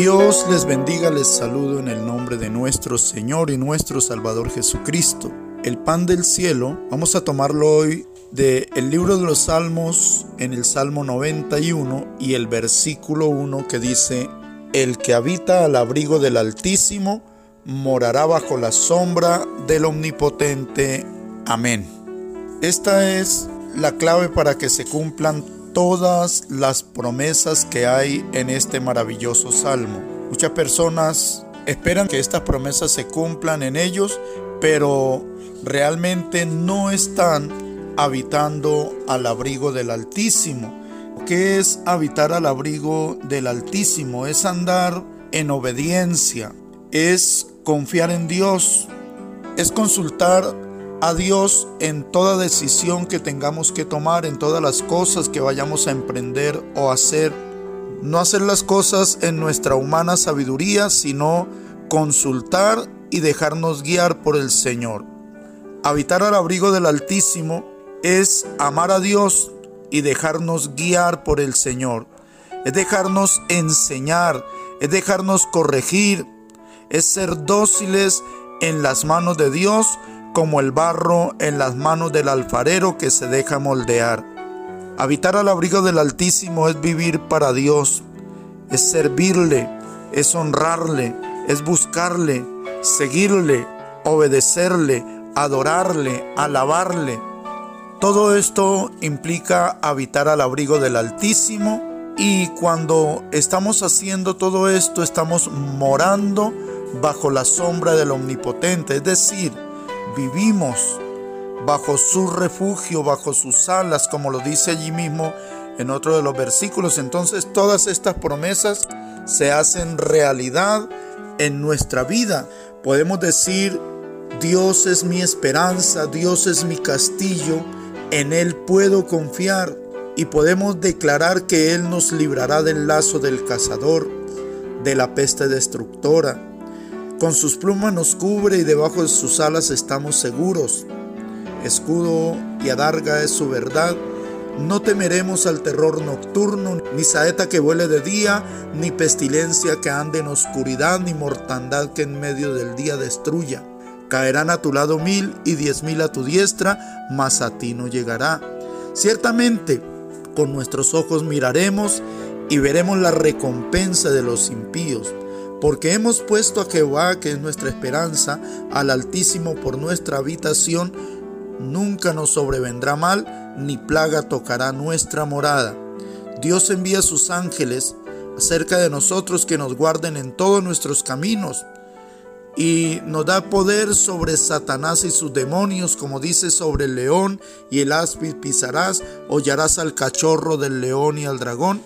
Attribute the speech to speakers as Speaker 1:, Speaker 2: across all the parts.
Speaker 1: Dios les bendiga, les saludo en el nombre de nuestro Señor y nuestro Salvador Jesucristo. El pan del cielo, vamos a tomarlo hoy del el libro de los Salmos en el Salmo 91 y el versículo 1 que dice, El que habita al abrigo del Altísimo morará bajo la sombra del Omnipotente. Amén. Esta es la clave para que se cumplan todas las promesas que hay en este maravilloso salmo. Muchas personas esperan que estas promesas se cumplan en ellos, pero realmente no están habitando al abrigo del Altísimo. ¿Qué es habitar al abrigo del Altísimo? Es andar en obediencia, es confiar en Dios, es consultar a Dios en toda decisión que tengamos que tomar, en todas las cosas que vayamos a emprender o hacer. No hacer las cosas en nuestra humana sabiduría, sino consultar y dejarnos guiar por el Señor. Habitar al abrigo del Altísimo es amar a Dios y dejarnos guiar por el Señor. Es dejarnos enseñar, es dejarnos corregir, es ser dóciles en las manos de Dios como el barro en las manos del alfarero que se deja moldear. Habitar al abrigo del Altísimo es vivir para Dios, es servirle, es honrarle, es buscarle, seguirle, obedecerle, adorarle, alabarle. Todo esto implica habitar al abrigo del Altísimo y cuando estamos haciendo todo esto estamos morando bajo la sombra del Omnipotente, es decir, vivimos bajo su refugio, bajo sus alas, como lo dice allí mismo en otro de los versículos. Entonces todas estas promesas se hacen realidad en nuestra vida. Podemos decir, Dios es mi esperanza, Dios es mi castillo, en Él puedo confiar y podemos declarar que Él nos librará del lazo del cazador, de la peste destructora con sus plumas nos cubre y debajo de sus alas estamos seguros. Escudo y adarga es su verdad. No temeremos al terror nocturno, ni saeta que vuele de día, ni pestilencia que ande en oscuridad, ni mortandad que en medio del día destruya. Caerán a tu lado mil y diez mil a tu diestra, mas a ti no llegará. Ciertamente, con nuestros ojos miraremos y veremos la recompensa de los impíos porque hemos puesto a Jehová, que es nuestra esperanza, al Altísimo por nuestra habitación, nunca nos sobrevendrá mal, ni plaga tocará nuestra morada. Dios envía sus ángeles acerca de nosotros que nos guarden en todos nuestros caminos y nos da poder sobre Satanás y sus demonios, como dice sobre el león y el áspid pisarás, hollarás al cachorro del león y al dragón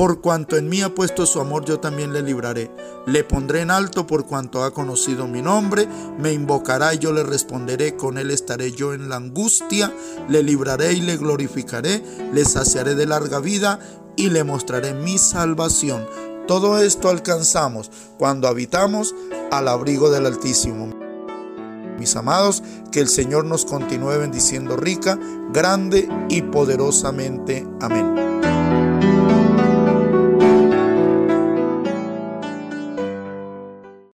Speaker 1: por cuanto en mí ha puesto su amor, yo también le libraré. Le pondré en alto por cuanto ha conocido mi nombre. Me invocará y yo le responderé. Con él estaré yo en la angustia. Le libraré y le glorificaré. Le saciaré de larga vida y le mostraré mi salvación. Todo esto alcanzamos cuando habitamos al abrigo del Altísimo. Mis amados, que el Señor nos continúe bendiciendo rica, grande y poderosamente. Amén.